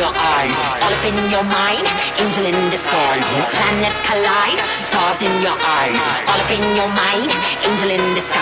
your eyes, all up in your mind, angel in disguise. Planets collide, stars in your eyes, all up in your mind, angel in disguise.